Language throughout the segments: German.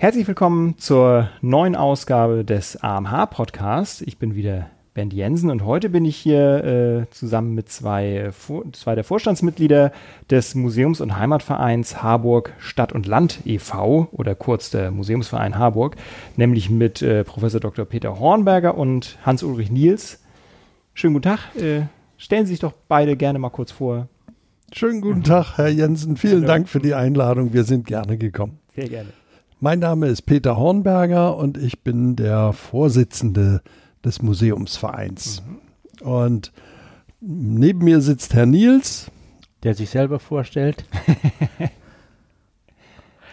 Herzlich willkommen zur neuen Ausgabe des AMH Podcasts. Ich bin wieder Bernd Jensen und heute bin ich hier äh, zusammen mit zwei, zwei der Vorstandsmitglieder des Museums- und Heimatvereins Harburg Stadt und Land e.V. oder kurz der Museumsverein Harburg, nämlich mit äh, Professor Dr. Peter Hornberger und Hans-Ulrich Niels. Schönen guten Tag. Äh, stellen Sie sich doch beide gerne mal kurz vor. Schönen guten Tag, Herr Jensen. Vielen Hallo. Dank für die Einladung. Wir sind gerne gekommen. Sehr gerne. Mein Name ist Peter Hornberger und ich bin der Vorsitzende des Museumsvereins. Mhm. Und neben mir sitzt Herr Niels. Der sich selber vorstellt.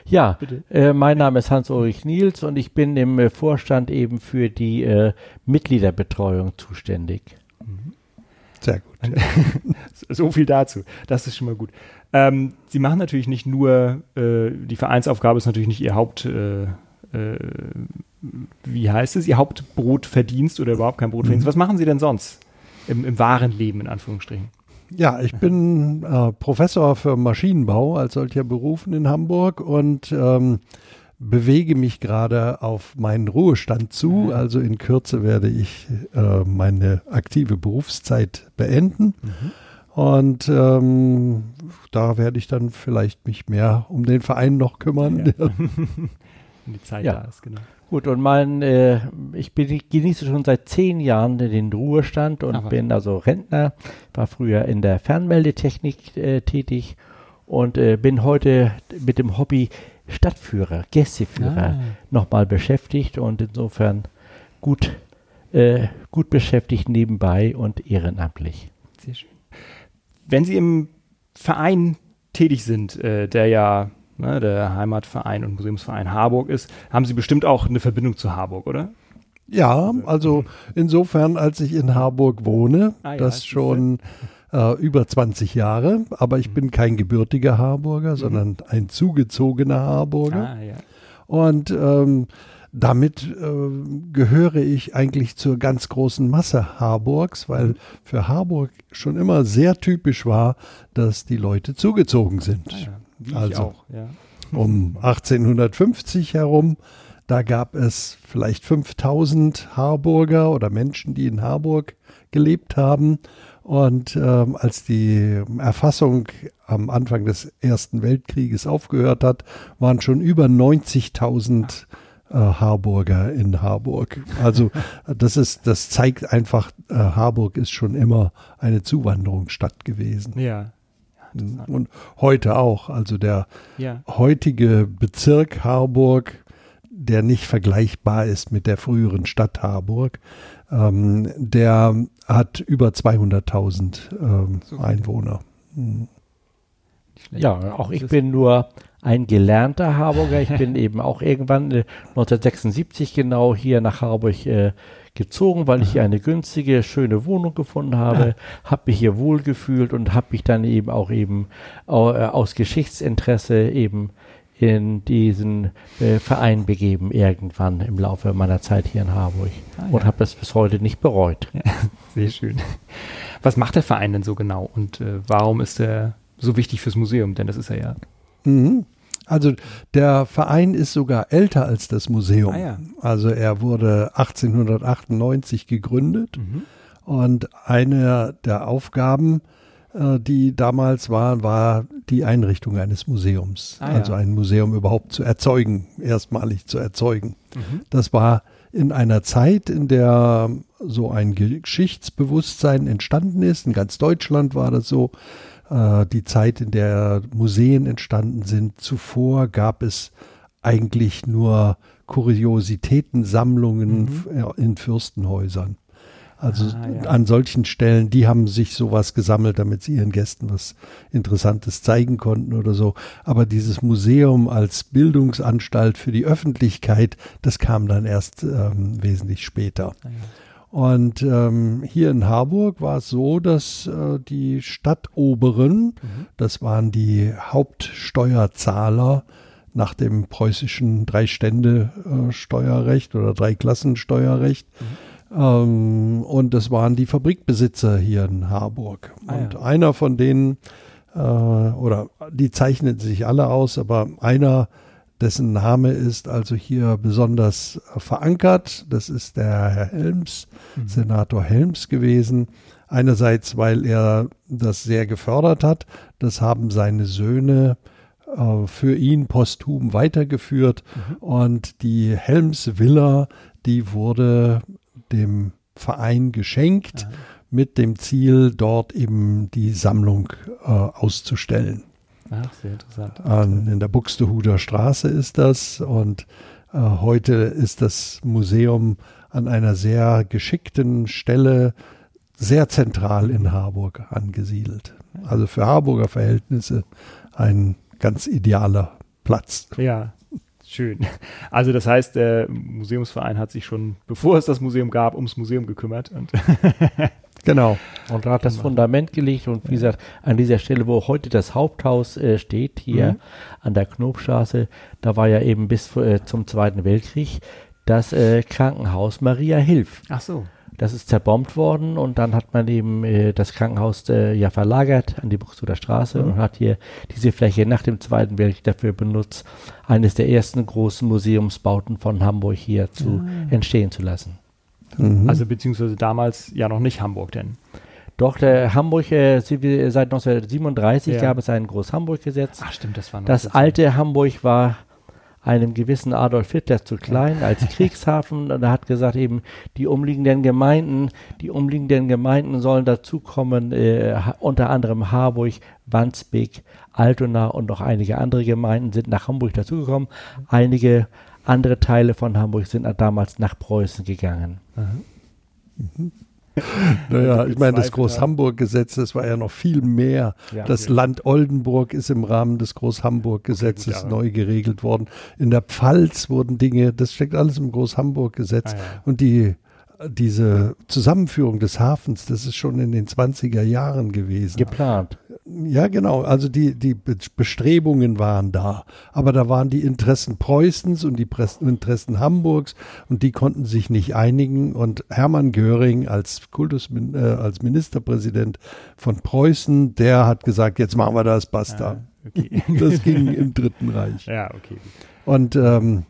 ja, äh, mein Name ist Hans-Ulrich Niels und ich bin im äh, Vorstand eben für die äh, Mitgliederbetreuung zuständig. Mhm. Sehr gut. so viel dazu. Das ist schon mal gut. Ähm, Sie machen natürlich nicht nur, äh, die Vereinsaufgabe ist natürlich nicht Ihr Haupt, äh, äh, wie heißt es, Ihr Hauptbrotverdienst oder überhaupt kein Brotverdienst. Mhm. Was machen Sie denn sonst im, im wahren Leben, in Anführungsstrichen? Ja, ich bin äh, Professor für Maschinenbau als solcher berufen in Hamburg und ähm, bewege mich gerade auf meinen Ruhestand zu. Mhm. Also in Kürze werde ich äh, meine aktive Berufszeit beenden. Mhm. Und ähm, da werde ich dann vielleicht mich mehr um den Verein noch kümmern. Ja. die Zeit ja. da ist, genau. Gut, und mein, äh, ich bin, genieße schon seit zehn Jahren den Ruhestand und Aber. bin also Rentner, war früher in der Fernmeldetechnik äh, tätig und äh, bin heute mit dem Hobby Stadtführer, Gästeführer ah. nochmal beschäftigt und insofern gut, äh, gut beschäftigt nebenbei und ehrenamtlich. Sehr schön. Wenn Sie im Verein tätig sind, äh, der ja ne, der Heimatverein und Museumsverein Harburg ist, haben Sie bestimmt auch eine Verbindung zu Harburg, oder? Ja, also insofern, als ich in Harburg wohne, ah, ja, das schon äh, über 20 Jahre, aber ich mhm. bin kein gebürtiger Harburger, mhm. sondern ein zugezogener Harburger. Ah, ja. Und ähm, damit äh, gehöre ich eigentlich zur ganz großen Masse Harburgs, weil für Harburg schon immer sehr typisch war, dass die Leute zugezogen sind. Ah, ja. also auch, ja. um 1850 herum, da gab es vielleicht 5000 Harburger oder Menschen, die in Harburg gelebt haben. Und ähm, als die Erfassung am Anfang des Ersten Weltkrieges aufgehört hat, waren schon über 90.000 äh, Harburger in Harburg. Also das ist, das zeigt einfach, äh, Harburg ist schon immer eine Zuwanderungsstadt gewesen. Ja. Und heute auch. Also der ja. heutige Bezirk Harburg, der nicht vergleichbar ist mit der früheren Stadt Harburg, ähm, der hat über 200.000 ähm, so Einwohner. Hm. Ja, auch ich bin nur ein gelernter Harburger. Ich bin eben auch irgendwann äh, 1976 genau hier nach Harburg äh, gezogen, weil ich hier eine günstige, schöne Wohnung gefunden habe, habe mich hier wohlgefühlt und habe mich dann eben auch eben äh, aus Geschichtsinteresse eben in diesen äh, Verein begeben, irgendwann im Laufe meiner Zeit hier in Harburg. Ah, ja. Und habe das bis heute nicht bereut. Ja, sehr schön. Was macht der Verein denn so genau und äh, warum ist er so wichtig fürs Museum? Denn das ist er ja. Mhm. Also der Verein ist sogar älter als das Museum. Ah, ja. Also er wurde 1898 gegründet mhm. und eine der Aufgaben äh, die damals war, war die Einrichtung eines Museums. Ah, also ein Museum überhaupt zu erzeugen, erstmalig zu erzeugen. Mhm. Das war in einer Zeit, in der so ein Geschichtsbewusstsein entstanden ist. In ganz Deutschland war das so. Äh, die Zeit, in der Museen entstanden sind. Zuvor gab es eigentlich nur Kuriositätensammlungen mhm. in Fürstenhäusern. Also ah, ja. an solchen Stellen, die haben sich sowas gesammelt, damit sie ihren Gästen was Interessantes zeigen konnten oder so. Aber dieses Museum als Bildungsanstalt für die Öffentlichkeit, das kam dann erst ähm, wesentlich später. Ah, ja. Und ähm, hier in Harburg war es so, dass äh, die Stadtoberen, mhm. das waren die Hauptsteuerzahler nach dem preußischen Drei-Stände-Steuerrecht äh, oder Dreiklassensteuerrecht, mhm ähm, und das waren die Fabrikbesitzer hier in Harburg. Ah, und ja. einer von denen, äh, oder die zeichneten sich alle aus, aber einer dessen Name ist also hier besonders verankert. Das ist der Herr Helms, mhm. Senator Helms gewesen. Einerseits, weil er das sehr gefördert hat. Das haben seine Söhne äh, für ihn posthum weitergeführt. Mhm. Und die Helms Villa, die wurde dem Verein geschenkt ja. mit dem Ziel, dort eben die Sammlung äh, auszustellen. Ach, sehr interessant. An, in der Buxtehuder Straße ist das und äh, heute ist das Museum an einer sehr geschickten Stelle sehr zentral in Harburg angesiedelt. Also für Harburger Verhältnisse ein ganz idealer Platz. Ja, schön. Also das heißt, der Museumsverein hat sich schon, bevor es das Museum gab, ums Museum gekümmert. Und genau. Und hat das Fundament gelegt und wie gesagt, an dieser Stelle, wo heute das Haupthaus äh, steht, hier mhm. an der Knobstraße, da war ja eben bis äh, zum Zweiten Weltkrieg das äh, Krankenhaus Maria Hilf. Ach so. Das ist zerbombt worden und dann hat man eben äh, das Krankenhaus äh, ja verlagert an die Buxtehuder Straße mhm. und hat hier diese Fläche nach dem Zweiten Weltkrieg dafür benutzt, eines der ersten großen Museumsbauten von Hamburg hier zu ah. entstehen zu lassen. Mhm. Also beziehungsweise damals ja noch nicht Hamburg denn. Doch, der Hamburg, äh, seit 1937 ja. gab es ein Groß-Hamburg-Gesetz. Ach stimmt, das war noch Das alte Hamburg war einem gewissen Adolf Hitler zu klein als Kriegshafen. Und er hat gesagt, eben die umliegenden Gemeinden, die umliegenden Gemeinden sollen dazukommen, äh, unter anderem Harburg, Wandsbek, Altona und noch einige andere Gemeinden sind nach Hamburg dazugekommen. Einige andere Teile von Hamburg sind damals nach Preußen gegangen. Mhm. naja, ich meine, das Groß-Hamburg-Gesetz, das war ja noch viel mehr. Ja, das okay. Land Oldenburg ist im Rahmen des Groß-Hamburg-Gesetzes okay, neu geregelt worden. In der Pfalz wurden Dinge, das steckt alles im Groß-Hamburg-Gesetz. Ah, ja. Und die diese Zusammenführung des Hafens, das ist schon in den 20er Jahren gewesen. Geplant. Ja, genau. Also die, die Bestrebungen waren da. Aber da waren die Interessen Preußens und die Interessen Hamburgs und die konnten sich nicht einigen. Und Hermann Göring als Kultus, äh, als Ministerpräsident von Preußen, der hat gesagt, jetzt machen wir das, basta. Ah, okay. Das ging im Dritten Reich. Ja, okay. Und ähm,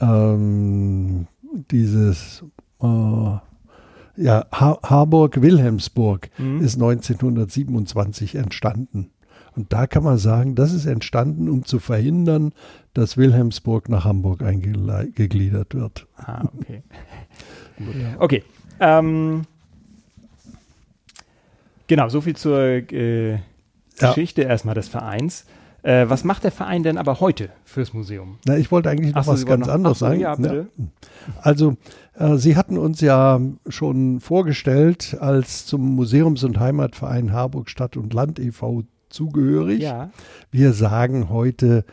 ähm, dieses äh, ja, ha Harburg-Wilhelmsburg mhm. ist 1927 entstanden. Und da kann man sagen, das ist entstanden, um zu verhindern, dass Wilhelmsburg nach Hamburg eingegliedert wird. Ah, okay. ja. Okay. Ähm, genau, soviel zur äh, Geschichte ja. erstmal des Vereins. Äh, was macht der Verein denn aber heute fürs Museum? Na, ich wollte eigentlich noch Achso, was ganz noch, anderes sagen. Ja, bitte. Ja. Also, äh, Sie hatten uns ja schon vorgestellt als zum Museums- und Heimatverein Harburg Stadt und Land e.V. zugehörig. Ja. Wir sagen heute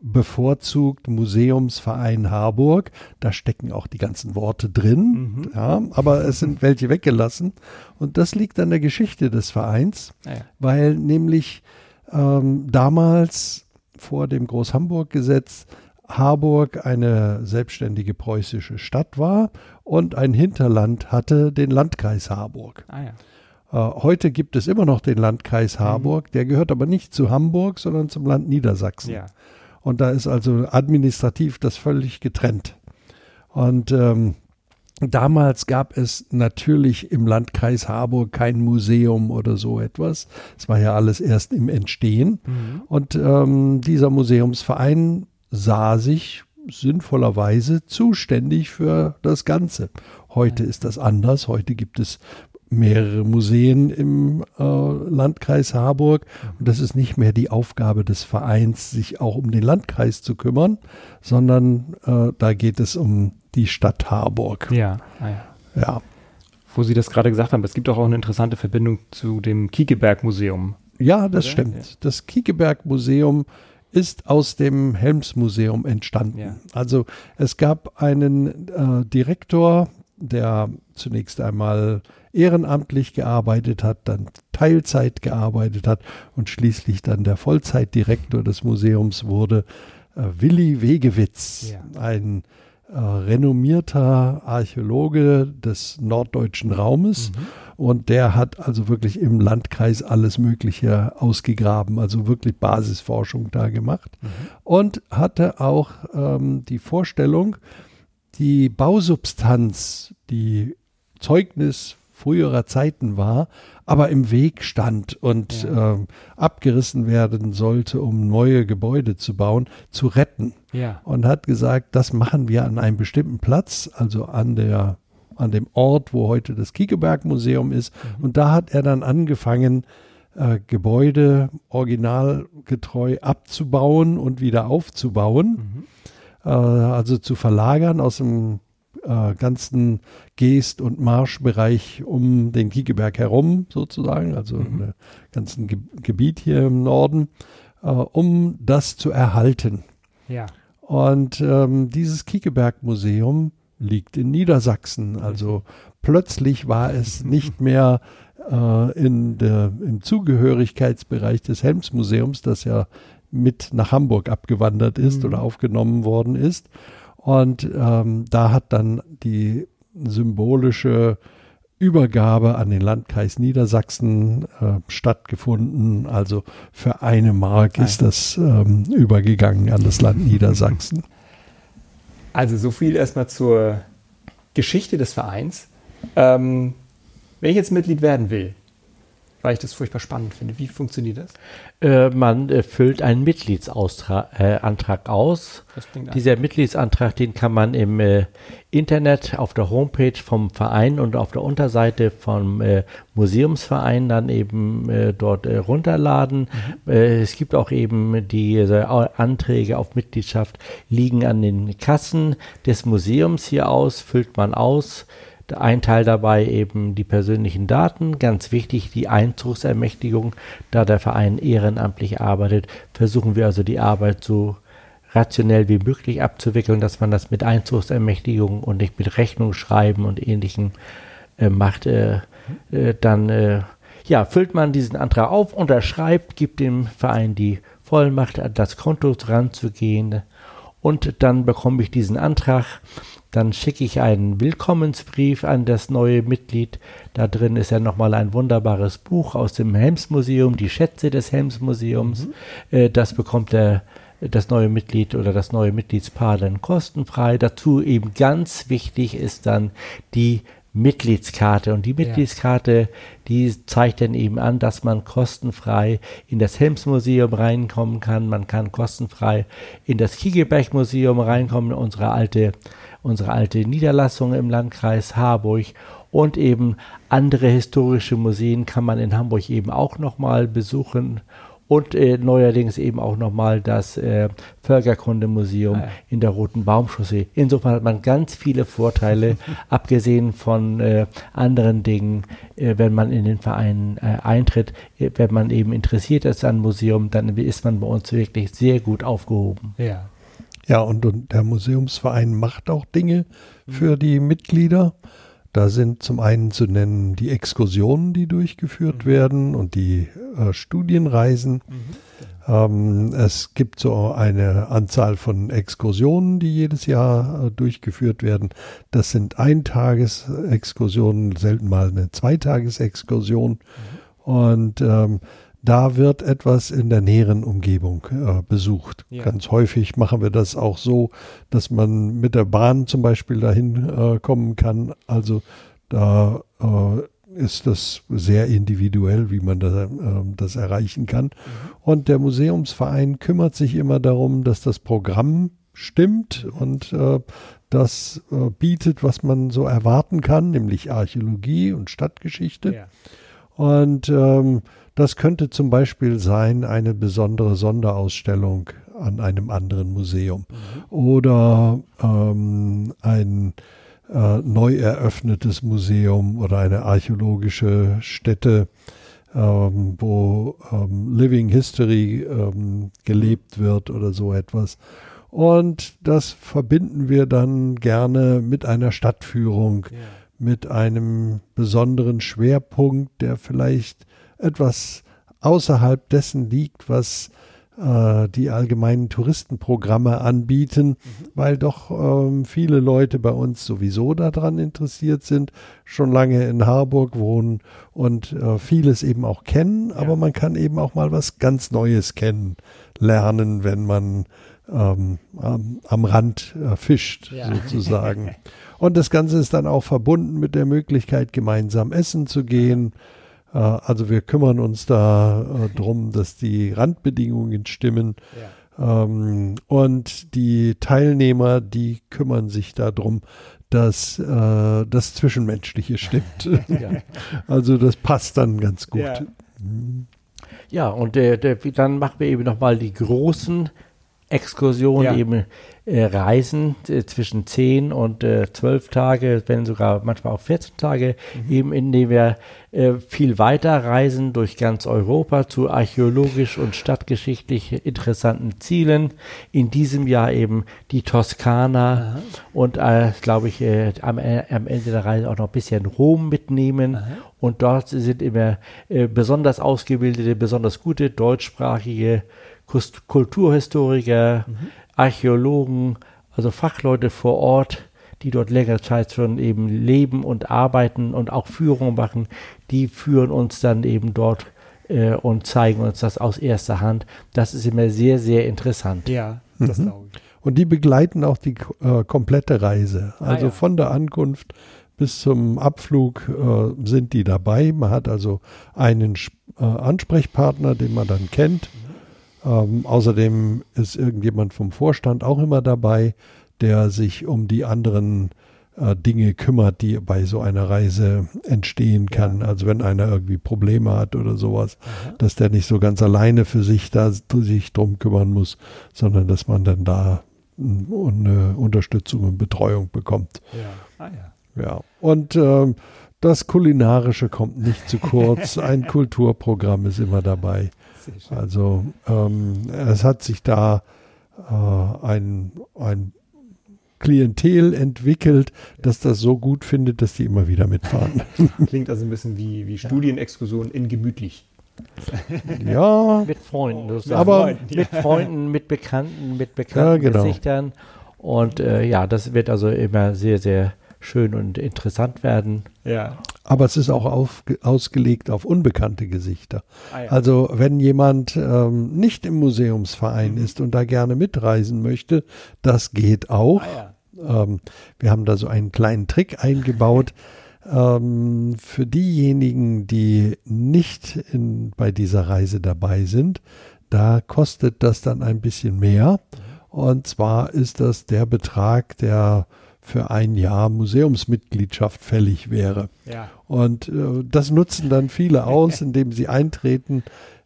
bevorzugt Museumsverein Harburg. Da stecken auch die ganzen Worte drin, mhm. ja, aber es sind welche weggelassen. Und das liegt an der Geschichte des Vereins, ah ja. weil nämlich ähm, damals vor dem Groß-Hamburg-Gesetz Harburg eine selbstständige preußische Stadt war und ein Hinterland hatte den Landkreis Harburg. Ah, ja. äh, heute gibt es immer noch den Landkreis mhm. Harburg, mhm. der gehört aber nicht zu Hamburg, sondern zum Land Niedersachsen. Ja. Und da ist also administrativ das völlig getrennt. Und ähm, Damals gab es natürlich im Landkreis Harburg kein Museum oder so etwas. Es war ja alles erst im Entstehen. Mhm. Und ähm, dieser Museumsverein sah sich sinnvollerweise zuständig für das Ganze. Heute ist das anders. Heute gibt es mehrere Museen im äh, Landkreis Harburg. Und das ist nicht mehr die Aufgabe des Vereins, sich auch um den Landkreis zu kümmern, sondern äh, da geht es um die Stadt Harburg. Ja, ah, ja. ja. Wo Sie das gerade gesagt haben, es gibt auch eine interessante Verbindung zu dem Kiekeberg-Museum. Ja, das oder? stimmt. Ja. Das Kiekeberg-Museum ist aus dem Helms-Museum entstanden. Ja. Also es gab einen äh, Direktor, der zunächst einmal ehrenamtlich gearbeitet hat, dann Teilzeit gearbeitet hat und schließlich dann der Vollzeitdirektor des Museums wurde, äh, Willi Wegewitz, ja. ein äh, renommierter Archäologe des norddeutschen Raumes. Mhm. Und der hat also wirklich im Landkreis alles Mögliche ausgegraben, also wirklich Basisforschung da gemacht. Mhm. Und hatte auch ähm, die Vorstellung, die Bausubstanz, die Zeugnis früherer Zeiten war, aber im Weg stand und ja. ähm, abgerissen werden sollte, um neue Gebäude zu bauen, zu retten. Ja. Und hat gesagt, das machen wir an einem bestimmten Platz, also an der an dem Ort, wo heute das Kiekeberg-Museum ist. Mhm. Und da hat er dann angefangen, äh, Gebäude originalgetreu abzubauen und wieder aufzubauen. Mhm. Äh, also zu verlagern aus dem äh, ganzen Geest- und Marschbereich um den Kiekeberg herum sozusagen, also mhm. im ganzen Ge Gebiet hier im Norden, äh, um das zu erhalten. Ja. Und ähm, dieses Kiekeberg-Museum liegt in Niedersachsen. Also plötzlich war es nicht mehr äh, in der, im Zugehörigkeitsbereich des Helmsmuseums, das ja mit nach Hamburg abgewandert ist mhm. oder aufgenommen worden ist. Und ähm, da hat dann die symbolische Übergabe an den Landkreis Niedersachsen äh, stattgefunden. Also für eine Mark ist das ähm, übergegangen an das Land Niedersachsen. Also so viel erstmal zur Geschichte des Vereins. Ähm, wenn ich jetzt Mitglied werden will, weil ich das furchtbar spannend finde. Wie funktioniert das? Äh, man äh, füllt einen Mitgliedsantrag äh, aus. Dieser Mitgliedsantrag, den kann man im äh, Internet auf der Homepage vom Verein und auf der Unterseite vom äh, Museumsverein dann eben äh, dort runterladen. Mhm. es gibt auch eben diese Anträge auf Mitgliedschaft liegen an den Kassen des Museums hier aus, füllt man aus ein Teil dabei eben die persönlichen Daten, ganz wichtig die Einzugsermächtigung. Da der Verein ehrenamtlich arbeitet, versuchen wir also die Arbeit so rationell wie möglich abzuwickeln, dass man das mit Einzugsermächtigung und nicht mit Rechnungsschreiben und ähnlichem äh, macht. Äh, äh, dann äh, ja, füllt man diesen Antrag auf, unterschreibt, gibt dem Verein die Vollmacht, das Konto ranzugehen und dann bekomme ich diesen Antrag dann schicke ich einen Willkommensbrief an das neue Mitglied. Da drin ist ja nochmal ein wunderbares Buch aus dem Helmsmuseum, die Schätze des Helmsmuseums. Mhm. Äh, das bekommt der das neue Mitglied oder das neue Mitgliedspaar dann kostenfrei. Dazu eben ganz wichtig ist dann die Mitgliedskarte. Und die Mitgliedskarte, ja. die zeigt dann eben an, dass man kostenfrei in das Helmsmuseum reinkommen kann. Man kann kostenfrei in das Kiegeberg-Museum reinkommen, unsere alte unsere alte Niederlassung im Landkreis Harburg und eben andere historische Museen kann man in Hamburg eben auch nochmal besuchen und äh, neuerdings eben auch nochmal das äh, Völkerkundemuseum ah, ja. in der Roten Baumchaussee. Insofern hat man ganz viele Vorteile, abgesehen von äh, anderen Dingen, äh, wenn man in den Verein äh, eintritt. Äh, wenn man eben interessiert ist an Museum, dann ist man bei uns wirklich sehr gut aufgehoben. Ja. Ja, und, und der Museumsverein macht auch Dinge mhm. für die Mitglieder. Da sind zum einen zu nennen die Exkursionen, die durchgeführt mhm. werden und die äh, Studienreisen. Mhm. Ähm, es gibt so eine Anzahl von Exkursionen, die jedes Jahr äh, durchgeführt werden. Das sind Eintagesexkursionen, selten mal eine Zweitagesexkursion. Mhm. Und ähm, da wird etwas in der näheren Umgebung äh, besucht. Ja. Ganz häufig machen wir das auch so, dass man mit der Bahn zum Beispiel dahin äh, kommen kann. Also da äh, ist das sehr individuell, wie man da, ähm, das erreichen kann. Mhm. Und der Museumsverein kümmert sich immer darum, dass das Programm stimmt und äh, das äh, bietet, was man so erwarten kann, nämlich Archäologie und Stadtgeschichte. Ja. Und ähm, das könnte zum Beispiel sein eine besondere Sonderausstellung an einem anderen Museum mhm. oder ähm, ein äh, neu eröffnetes Museum oder eine archäologische Stätte, ähm, wo ähm, Living History ähm, gelebt wird oder so etwas. Und das verbinden wir dann gerne mit einer Stadtführung, yeah. mit einem besonderen Schwerpunkt, der vielleicht etwas außerhalb dessen liegt, was äh, die allgemeinen Touristenprogramme anbieten, mhm. weil doch ähm, viele Leute bei uns sowieso daran interessiert sind, schon lange in Harburg wohnen und äh, vieles eben auch kennen, ja. aber man kann eben auch mal was ganz Neues kennenlernen, wenn man ähm, am, am, Rand äh, fischt, ja. sozusagen. und das Ganze ist dann auch verbunden mit der Möglichkeit, gemeinsam essen zu gehen. Äh, also wir kümmern uns da äh, drum, dass die Randbedingungen stimmen. Ja. Ähm, und die Teilnehmer, die kümmern sich darum, dass äh, das Zwischenmenschliche stimmt. ja. Also das passt dann ganz gut. Ja, ja und der, der, dann machen wir eben nochmal die großen Exkursionen, ja. eben äh, Reisen äh, zwischen 10 und äh, 12 Tage, wenn sogar manchmal auch 14 Tage, mhm. eben indem wir äh, viel weiter reisen durch ganz Europa zu archäologisch und stadtgeschichtlich interessanten Zielen. In diesem Jahr eben die Toskana Aha. und, äh, glaube ich, äh, am, äh, am, Ende der Reise auch noch ein bisschen Rom mitnehmen. Aha. Und dort sind immer besonders ausgebildete, besonders gute deutschsprachige Kulturhistoriker, mhm. Archäologen, also Fachleute vor Ort, die dort längere Zeit schon eben leben und arbeiten und auch Führungen machen, die führen uns dann eben dort äh, und zeigen uns das aus erster Hand. Das ist immer sehr, sehr interessant. Ja, das mhm. glaube ich. Und die begleiten auch die äh, komplette Reise. Ah, also ah, ja. von der Ankunft bis zum Abflug äh, sind die dabei. Man hat also einen äh, Ansprechpartner, den man dann kennt. Ähm, außerdem ist irgendjemand vom Vorstand auch immer dabei, der sich um die anderen äh, Dinge kümmert, die bei so einer Reise entstehen kann. Ja. Also wenn einer irgendwie Probleme hat oder sowas, Aha. dass der nicht so ganz alleine für sich da sich drum kümmern muss, sondern dass man dann da eine Unterstützung und Betreuung bekommt. Ja. Ah, ja. ja. Und ähm, das Kulinarische kommt nicht zu kurz. Ein Kulturprogramm ist immer dabei. Also ähm, es hat sich da äh, ein, ein Klientel entwickelt, dass das so gut findet, dass die immer wieder mitfahren. Klingt also ein bisschen wie, wie Studienexkursion in gemütlich. Ja. mit Freunden, aber Freunden, mit Freunden, mit Bekannten, mit bekannten ja, genau. Gesichtern. Und äh, ja, das wird also immer sehr, sehr schön und interessant werden. Ja. Aber es ist auch auf, ausgelegt auf unbekannte Gesichter. Ah, ja. Also wenn jemand ähm, nicht im Museumsverein mhm. ist und da gerne mitreisen möchte, das geht auch. Ah, ja. ähm, wir haben da so einen kleinen Trick eingebaut. ähm, für diejenigen, die nicht in, bei dieser Reise dabei sind, da kostet das dann ein bisschen mehr. Mhm. Und zwar ist das der Betrag, der für ein Jahr Museumsmitgliedschaft fällig wäre. Ja. Und äh, das nutzen dann viele aus, indem sie eintreten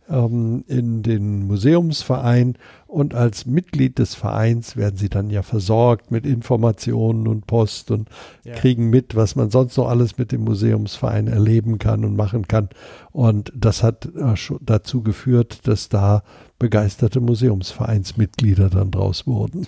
ähm, in den Museumsverein und als Mitglied des Vereins werden sie dann ja versorgt mit Informationen und Post und ja. kriegen mit, was man sonst noch alles mit dem Museumsverein erleben kann und machen kann. Und das hat äh, dazu geführt, dass da begeisterte Museumsvereinsmitglieder dann draus wurden.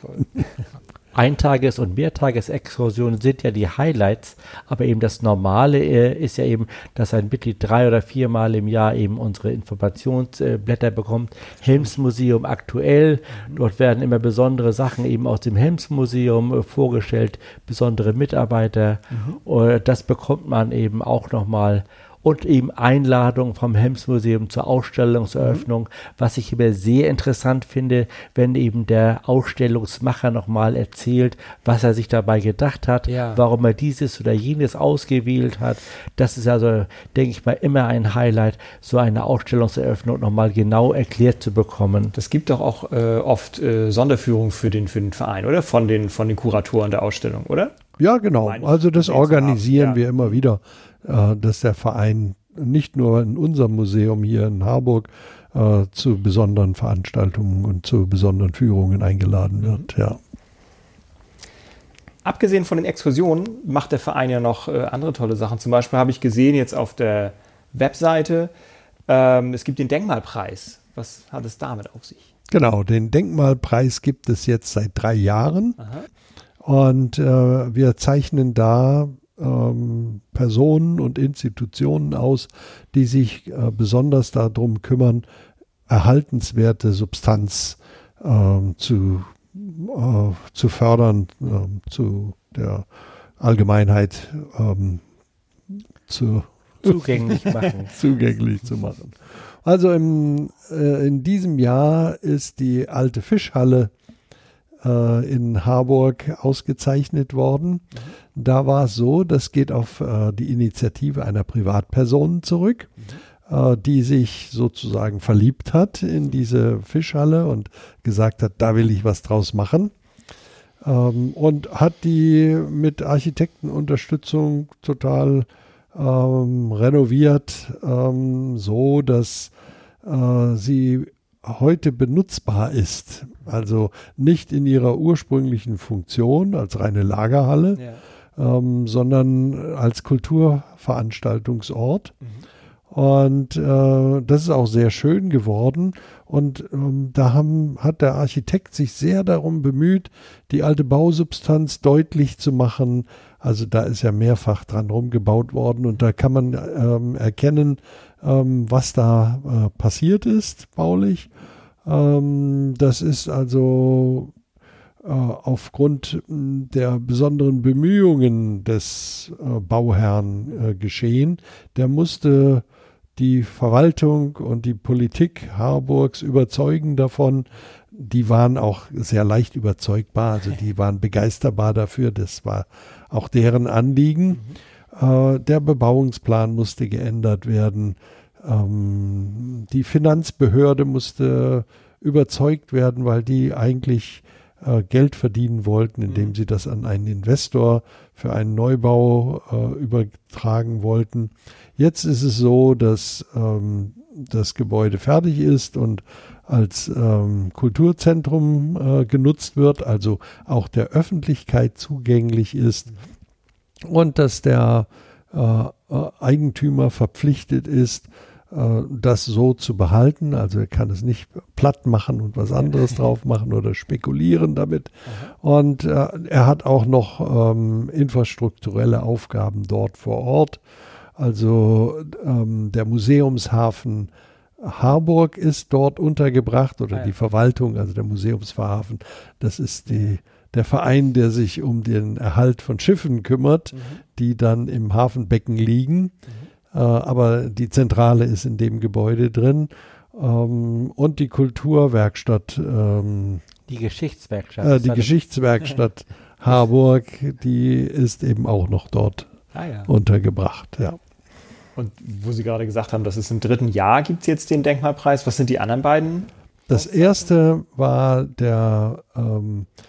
Eintages- und Mehrtagesexkursionen sind ja die Highlights, aber eben das Normale äh, ist ja eben, dass ein Mitglied drei oder viermal im Jahr eben unsere Informationsblätter äh, bekommt. Helmsmuseum aktuell, dort werden immer besondere Sachen eben aus dem Helmsmuseum äh, vorgestellt, besondere Mitarbeiter. Mhm. das bekommt man eben auch nochmal und eben Einladung vom Helmsmuseum zur Ausstellungseröffnung, mhm. was ich immer sehr interessant finde, wenn eben der Ausstellungsmacher nochmal erzählt, was er sich dabei gedacht hat, ja. warum er dieses oder jenes ausgewählt hat. Das ist also, denke ich mal, immer ein Highlight, so eine Ausstellungseröffnung nochmal genau erklärt zu bekommen. Das gibt doch auch äh, oft äh, Sonderführungen für den, für den Verein, oder? Von den, von den Kuratoren der Ausstellung, oder? Ja, genau. Also das organisieren wir immer wieder äh, dass der Verein nicht nur in unserem Museum hier in Harburg äh, zu besonderen Veranstaltungen und zu besonderen Führungen eingeladen wird, ja. Abgesehen von den Exkursionen macht der Verein ja noch äh, andere tolle Sachen. Zum Beispiel habe ich gesehen jetzt auf der Webseite, ähm, es gibt den Denkmalpreis. Was hat es damit auf sich? Genau, den Denkmalpreis gibt es jetzt seit drei Jahren. Aha. Und äh, wir zeichnen da ähm, Personen und Institutionen aus, die sich äh, besonders darum kümmern, erhaltenswerte Substanz ähm, zu, äh, zu fördern, äh, zu der Allgemeinheit ähm, zu zugänglich machen. zugänglich zu machen. Also im, äh, in diesem Jahr ist die alte Fischhalle äh, in Harburg ausgezeichnet worden. Da war es so, das geht auf äh, die Initiative einer Privatperson zurück. Mhm äh, die sich sozusagen verliebt hat in diese Fischhalle und gesagt hat, da will ich was draus machen. Ähm, und hat die mit Architektenunterstützung total ähm, renoviert, ähm, so dass äh, sie heute benutzbar ist. Also nicht in ihrer ursprünglichen Funktion als reine Lagerhalle, ja. ähm, sondern als Kulturveranstaltungsort. Mhm. Und äh, das ist auch sehr schön geworden. Und ähm, da haben, hat der Architekt sich sehr darum bemüht, die alte Bausubstanz deutlich zu machen. Also da ist ja mehrfach dran rumgebaut worden und da kann man ähm, erkennen, ähm, was da äh, passiert ist, baulich. Ähm, das ist also äh, aufgrund der besonderen Bemühungen des äh, Bauherrn äh, geschehen. Der musste die Verwaltung und die Politik Harburgs überzeugen davon. Die waren auch sehr leicht überzeugbar, also die waren begeisterbar dafür, das war auch deren Anliegen. Mhm. Äh, der Bebauungsplan musste geändert werden. Ähm, die Finanzbehörde musste überzeugt werden, weil die eigentlich äh, Geld verdienen wollten, indem mhm. sie das an einen Investor für einen Neubau äh, übertragen wollten. Jetzt ist es so, dass ähm, das Gebäude fertig ist und als ähm, Kulturzentrum äh, genutzt wird, also auch der Öffentlichkeit zugänglich ist und dass der äh, äh Eigentümer verpflichtet ist, das so zu behalten. Also er kann es nicht platt machen und was anderes drauf machen oder spekulieren damit. Und äh, er hat auch noch ähm, infrastrukturelle Aufgaben dort vor Ort. Also ähm, der Museumshafen Harburg ist dort untergebracht oder ah, ja. die Verwaltung, also der Museumshafen. Das ist die, der Verein, der sich um den Erhalt von Schiffen kümmert, mhm. die dann im Hafenbecken liegen. Mhm. Äh, aber die Zentrale ist in dem Gebäude drin. Ähm, und die Kulturwerkstatt. Ähm, die Geschichtswerkstatt. Äh, die Geschichtswerkstatt Harburg, die ist eben auch noch dort ah, ja. untergebracht. Ja. Und wo Sie gerade gesagt haben, dass es im dritten Jahr gibt es jetzt den Denkmalpreis. Was sind die anderen beiden? Das erste war der ähm, äh,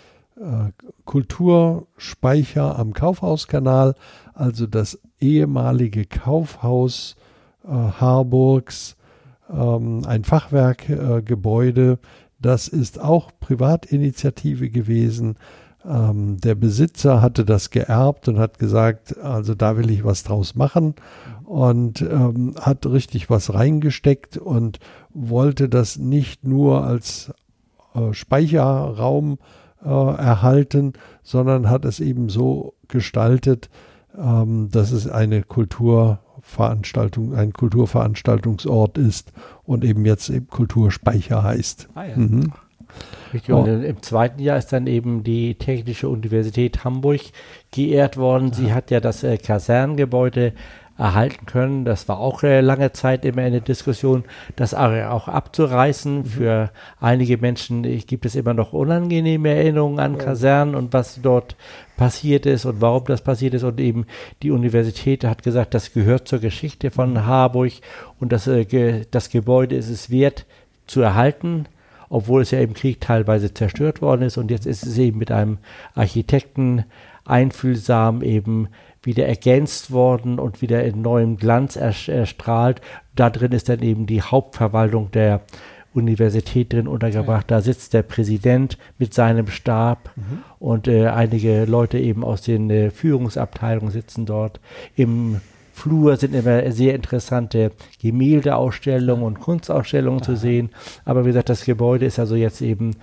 Kulturspeicher am Kaufhauskanal, also das ehemalige Kaufhaus äh, Harburgs, ähm, ein Fachwerkgebäude. Äh, das ist auch Privatinitiative gewesen. Ähm, der Besitzer hatte das geerbt und hat gesagt, also da will ich was draus machen und ähm, hat richtig was reingesteckt und wollte das nicht nur als äh, Speicherraum äh, erhalten, sondern hat es eben so gestaltet, ähm, dass es eine Kulturveranstaltung, ein Kulturveranstaltungsort ist und eben jetzt eben Kulturspeicher heißt. Ah, ja. mhm. Richtig. Und oh. im zweiten Jahr ist dann eben die Technische Universität Hamburg geehrt worden. Sie hat ja das äh, Kasernengebäude erhalten können. Das war auch äh, lange Zeit immer eine Diskussion, das auch abzureißen. Mhm. Für einige Menschen gibt es immer noch unangenehme Erinnerungen an ja. Kasernen und was dort passiert ist und warum das passiert ist. Und eben die Universität hat gesagt, das gehört zur Geschichte von mhm. Harburg und das, äh, ge das Gebäude ist es wert zu erhalten obwohl es ja im Krieg teilweise zerstört worden ist und jetzt ist es eben mit einem Architekten einfühlsam eben wieder ergänzt worden und wieder in neuem Glanz erstrahlt. Da drin ist dann eben die Hauptverwaltung der Universität drin untergebracht. Da sitzt der Präsident mit seinem Stab mhm. und äh, einige Leute eben aus den äh, Führungsabteilungen sitzen dort. Im Flur sind immer sehr interessante Gemäldeausstellungen und Kunstausstellungen Aha. zu sehen. Aber wie gesagt, das Gebäude ist also jetzt eben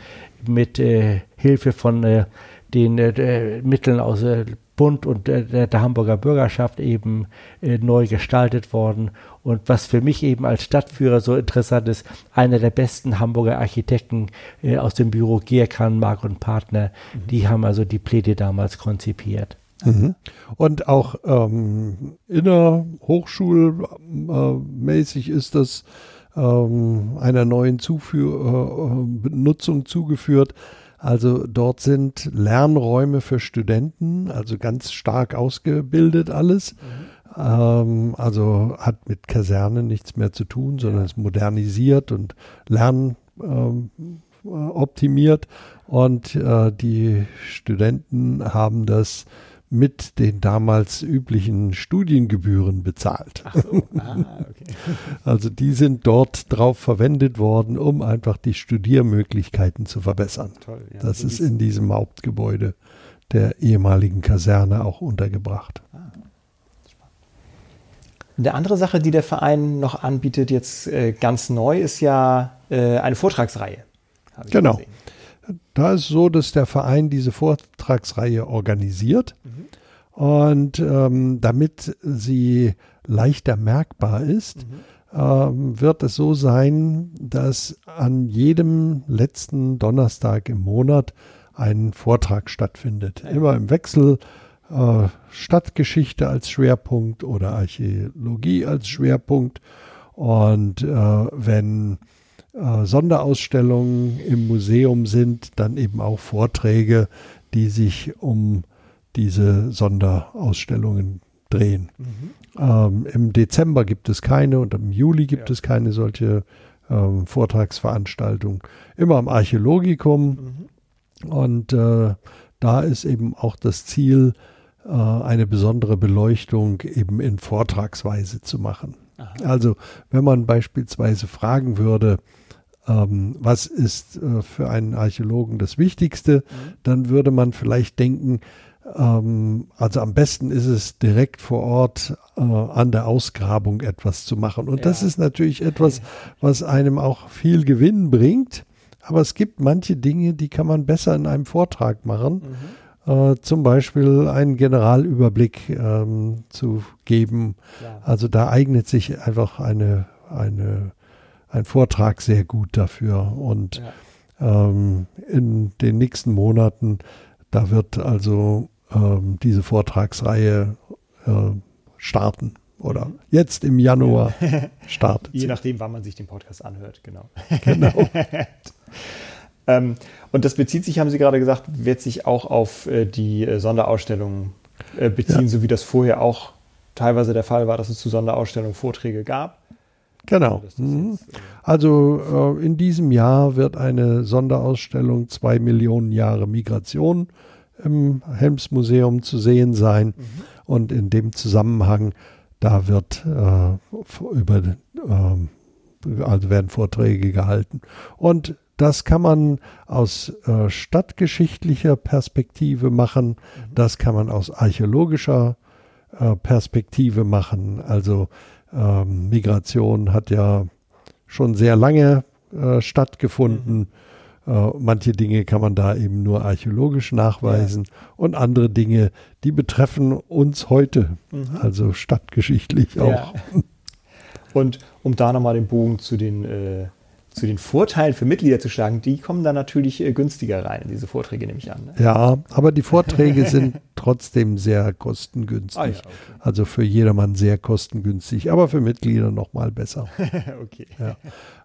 mit äh, Hilfe von äh, den äh, Mitteln aus äh, Bund und der, der Hamburger Bürgerschaft eben äh, neu gestaltet worden. Und was für mich eben als Stadtführer so interessant ist, einer der besten Hamburger Architekten äh, aus dem Büro Gierkan, Mark und Partner, mhm. die haben also die Pläne damals konzipiert. Mhm. Und auch ähm, innerhochschulmäßig ist das ähm, einer neuen Zuführ äh, Nutzung zugeführt. Also dort sind Lernräume für Studenten, also ganz stark ausgebildet alles. Mhm. Ähm, also hat mit Kasernen nichts mehr zu tun, sondern ja. ist modernisiert und lernoptimiert. Ähm, und äh, die Studenten haben das mit den damals üblichen Studiengebühren bezahlt. So. Ah, okay. Also die sind dort drauf verwendet worden, um einfach die Studiermöglichkeiten zu verbessern. Toll, ja. Das ist in diesem Hauptgebäude der ehemaligen Kaserne auch untergebracht. Ah, eine andere Sache, die der Verein noch anbietet, jetzt äh, ganz neu, ist ja äh, eine Vortragsreihe. Genau. Gesehen. Da ist so, dass der Verein diese Vortragsreihe organisiert. Mhm. Und ähm, damit sie leichter merkbar ist, mhm. ähm, wird es so sein, dass an jedem letzten Donnerstag im Monat ein Vortrag stattfindet. Ja. Immer im Wechsel äh, Stadtgeschichte als Schwerpunkt oder Archäologie als Schwerpunkt. Und äh, wenn äh, Sonderausstellungen im Museum sind, dann eben auch Vorträge, die sich um diese Sonderausstellungen drehen. Mhm. Ähm, Im Dezember gibt es keine und im Juli gibt ja. es keine solche ähm, Vortragsveranstaltung. Immer am Archäologikum. Mhm. Und äh, da ist eben auch das Ziel, äh, eine besondere Beleuchtung eben in Vortragsweise zu machen. Aha. Also wenn man beispielsweise fragen würde, ähm, was ist äh, für einen Archäologen das Wichtigste, mhm. dann würde man vielleicht denken, ähm, also am besten ist es direkt vor Ort äh, an der Ausgrabung etwas zu machen. Und ja. das ist natürlich etwas, was einem auch viel Gewinn bringt. Aber es gibt manche Dinge, die kann man besser in einem Vortrag machen. Mhm. Äh, zum Beispiel einen Generalüberblick ähm, zu geben. Ja. Also da eignet sich einfach eine, eine ein Vortrag sehr gut dafür. Und ja. ähm, in den nächsten Monaten, da wird also ähm, diese Vortragsreihe äh, starten. Oder mhm. jetzt im Januar ja. startet. Je nachdem, wann man sich den Podcast anhört, genau. Genau. ähm, und das bezieht sich, haben Sie gerade gesagt, wird sich auch auf äh, die äh, Sonderausstellungen äh, beziehen, ja. so wie das vorher auch teilweise der Fall war, dass es zu Sonderausstellungen Vorträge gab. Genau. Mhm. Jetzt, äh also äh, in diesem Jahr wird eine Sonderausstellung zwei Millionen Jahre Migration im Helmsmuseum zu sehen sein. Mhm. Und in dem Zusammenhang, da wird äh, über äh, also werden Vorträge gehalten. Und das kann man aus äh, stadtgeschichtlicher Perspektive machen, mhm. das kann man aus archäologischer äh, Perspektive machen. Also ähm, Migration hat ja schon sehr lange äh, stattgefunden. Mhm. Äh, manche Dinge kann man da eben nur archäologisch nachweisen ja. und andere Dinge, die betreffen uns heute, mhm. also stadtgeschichtlich auch. Ja. Und um da nochmal den Bogen zu den äh, zu den Vorteilen für Mitglieder zu schlagen, die kommen dann natürlich äh, günstiger rein in diese Vorträge, nehme ich an. Ne? Ja, aber die Vorträge sind trotzdem sehr kostengünstig. Ah, ja, okay. Also für jedermann sehr kostengünstig, aber für Mitglieder nochmal besser. okay. Ja.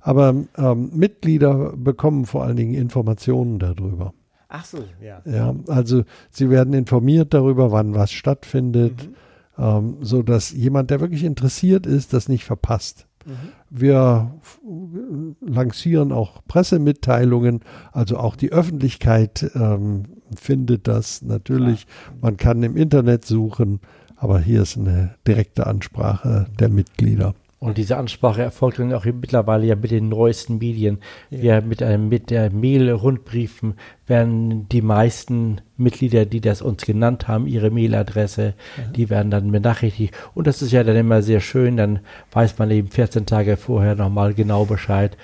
Aber ähm, Mitglieder bekommen vor allen Dingen Informationen darüber. Ach so, ja. Ja, also sie werden informiert darüber, wann was stattfindet, mhm. ähm, so dass jemand, der wirklich interessiert ist, das nicht verpasst. Wir lancieren auch Pressemitteilungen, also auch die Öffentlichkeit ähm, findet das natürlich. Man kann im Internet suchen, aber hier ist eine direkte Ansprache der Mitglieder. Und diese Ansprache erfolgt dann auch mittlerweile ja mit den neuesten Medien. Ja. Wir mit einem mit der Mail-Rundbriefen werden die meisten Mitglieder, die das uns genannt haben, ihre Mailadresse, ja. die werden dann benachrichtigt. Und das ist ja dann immer sehr schön. Dann weiß man eben 14 Tage vorher nochmal genau Bescheid.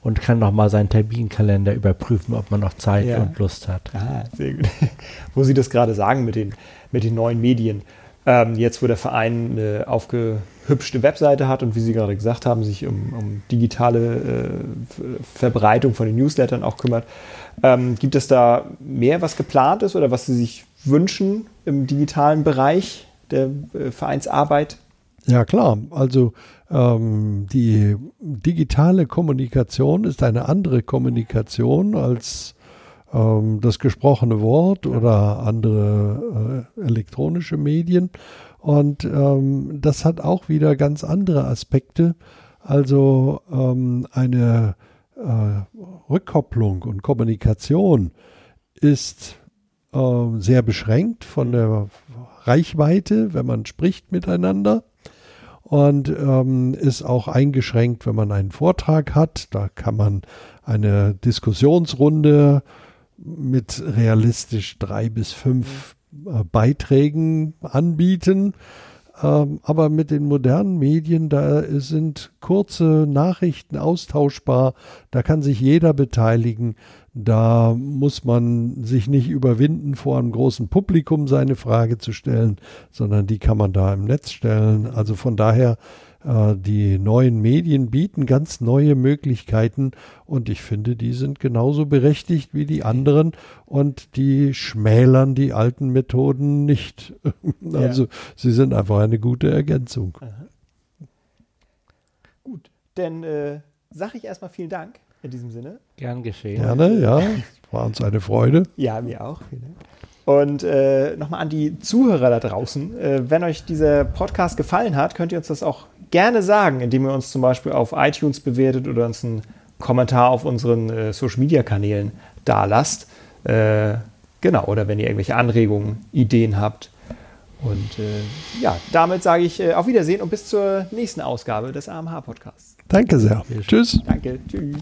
und kann nochmal seinen Terminkalender überprüfen, ob man noch Zeit ja. und Lust hat. Ah, sehr gut. wo Sie das gerade sagen mit den, mit den neuen Medien. Ähm, jetzt, wo der Verein eine aufgehübschte Webseite hat und wie Sie gerade gesagt haben, sich um, um digitale äh, Verbreitung von den Newslettern auch kümmert, ähm, gibt es da mehr, was geplant ist oder was Sie sich wünschen im digitalen Bereich der äh, Vereinsarbeit? Ja klar, also ähm, die digitale Kommunikation ist eine andere Kommunikation als ähm, das gesprochene Wort oder andere äh, elektronische Medien. Und ähm, das hat auch wieder ganz andere Aspekte. Also ähm, eine äh, Rückkopplung und Kommunikation ist äh, sehr beschränkt von der Reichweite, wenn man spricht miteinander und ähm, ist auch eingeschränkt, wenn man einen Vortrag hat. Da kann man eine Diskussionsrunde mit realistisch drei bis fünf äh, Beiträgen anbieten. Ähm, aber mit den modernen Medien, da sind kurze Nachrichten austauschbar, da kann sich jeder beteiligen. Da muss man sich nicht überwinden, vor einem großen Publikum seine Frage zu stellen, sondern die kann man da im Netz stellen. Also von daher, die neuen Medien bieten ganz neue Möglichkeiten und ich finde, die sind genauso berechtigt wie die anderen und die schmälern die alten Methoden nicht. also ja. sie sind einfach eine gute Ergänzung. Aha. Gut, dann äh, sage ich erstmal vielen Dank in diesem Sinne. Gern geschehen. Gerne, ja. War uns eine Freude. Ja, mir auch. Und äh, nochmal an die Zuhörer da draußen. Äh, wenn euch dieser Podcast gefallen hat, könnt ihr uns das auch gerne sagen, indem ihr uns zum Beispiel auf iTunes bewertet oder uns einen Kommentar auf unseren äh, Social Media Kanälen da lasst. Äh, genau, oder wenn ihr irgendwelche Anregungen, Ideen habt. Und äh, ja, damit sage ich äh, auf Wiedersehen und bis zur nächsten Ausgabe des AMH Podcasts. Danke sehr. Tschüss. Danke. Tschüss.